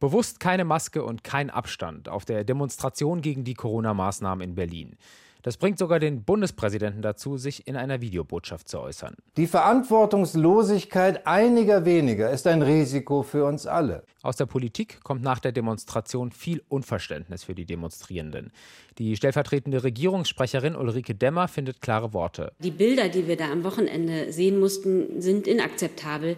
Bewusst keine Maske und kein Abstand auf der Demonstration gegen die Corona-Maßnahmen in Berlin. Das bringt sogar den Bundespräsidenten dazu, sich in einer Videobotschaft zu äußern. Die Verantwortungslosigkeit einiger weniger ist ein Risiko für uns alle. Aus der Politik kommt nach der Demonstration viel Unverständnis für die Demonstrierenden. Die stellvertretende Regierungssprecherin Ulrike Demmer findet klare Worte. Die Bilder, die wir da am Wochenende sehen mussten, sind inakzeptabel.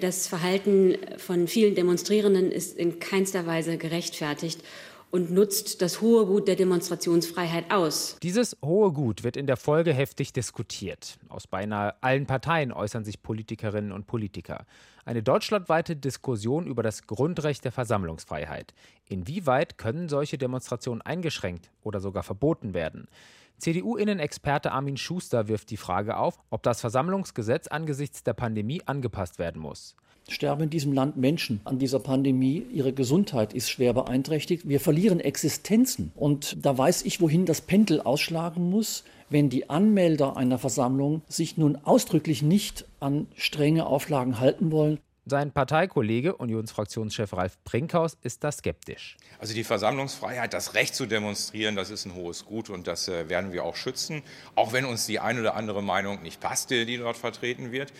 Das Verhalten von vielen Demonstrierenden ist in keinster Weise gerechtfertigt und nutzt das hohe Gut der Demonstrationsfreiheit aus. Dieses hohe Gut wird in der Folge heftig diskutiert. Aus beinahe allen Parteien äußern sich Politikerinnen und Politiker. Eine deutschlandweite Diskussion über das Grundrecht der Versammlungsfreiheit. Inwieweit können solche Demonstrationen eingeschränkt oder sogar verboten werden? CDU-Innenexperte Armin Schuster wirft die Frage auf, ob das Versammlungsgesetz angesichts der Pandemie angepasst werden muss sterben in diesem Land Menschen an dieser Pandemie. Ihre Gesundheit ist schwer beeinträchtigt. Wir verlieren Existenzen. Und da weiß ich, wohin das Pendel ausschlagen muss, wenn die Anmelder einer Versammlung sich nun ausdrücklich nicht an strenge Auflagen halten wollen. Sein Parteikollege, Unionsfraktionschef Ralf Brinkhaus, ist da skeptisch. Also die Versammlungsfreiheit, das Recht zu demonstrieren, das ist ein hohes Gut und das äh, werden wir auch schützen, auch wenn uns die eine oder andere Meinung nicht passt, die dort vertreten wird.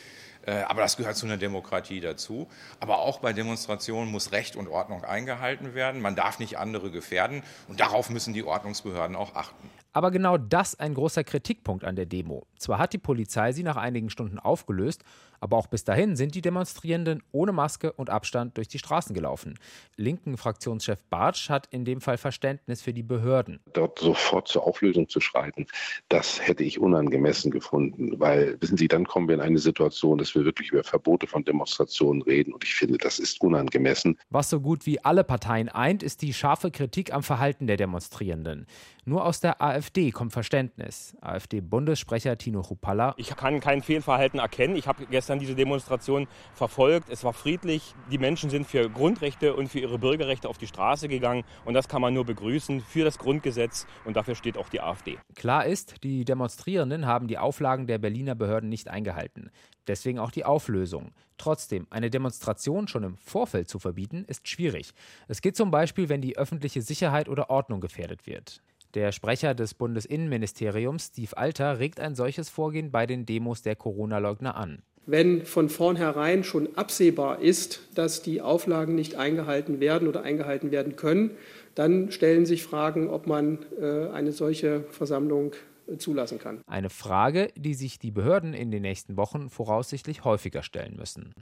Äh, aber das gehört zu einer Demokratie dazu. Aber auch bei Demonstrationen muss Recht und Ordnung eingehalten werden. Man darf nicht andere gefährden. Und darauf müssen die Ordnungsbehörden auch achten. Aber genau das ein großer Kritikpunkt an der Demo. Zwar hat die Polizei sie nach einigen Stunden aufgelöst, aber auch bis dahin sind die Demonstrierenden ohne Maske und Abstand durch die Straßen gelaufen. Linken Fraktionschef Bartsch hat in dem Fall Verständnis für die Behörden. Dort sofort zur Auflösung zu schreiten, das hätte ich unangemessen gefunden, weil, wissen Sie, dann kommen wir in eine Situation, wir wirklich über Verbote von Demonstrationen reden und ich finde, das ist unangemessen. Was so gut wie alle Parteien eint, ist die scharfe Kritik am Verhalten der Demonstrierenden. Nur aus der AfD kommt Verständnis. AfD-Bundessprecher Tino Chupalla. Ich kann kein Fehlverhalten erkennen. Ich habe gestern diese Demonstration verfolgt. Es war friedlich. Die Menschen sind für Grundrechte und für ihre Bürgerrechte auf die Straße gegangen. Und das kann man nur begrüßen für das Grundgesetz. Und dafür steht auch die AfD. Klar ist, die Demonstrierenden haben die Auflagen der Berliner Behörden nicht eingehalten. Deswegen auch die Auflösung. Trotzdem, eine Demonstration schon im Vorfeld zu verbieten, ist schwierig. Es geht zum Beispiel, wenn die öffentliche Sicherheit oder Ordnung gefährdet wird. Der Sprecher des Bundesinnenministeriums, Steve Alter, regt ein solches Vorgehen bei den Demos der Corona-Leugner an. Wenn von vornherein schon absehbar ist, dass die Auflagen nicht eingehalten werden oder eingehalten werden können, dann stellen sich Fragen, ob man äh, eine solche Versammlung zulassen kann. Eine Frage, die sich die Behörden in den nächsten Wochen voraussichtlich häufiger stellen müssen.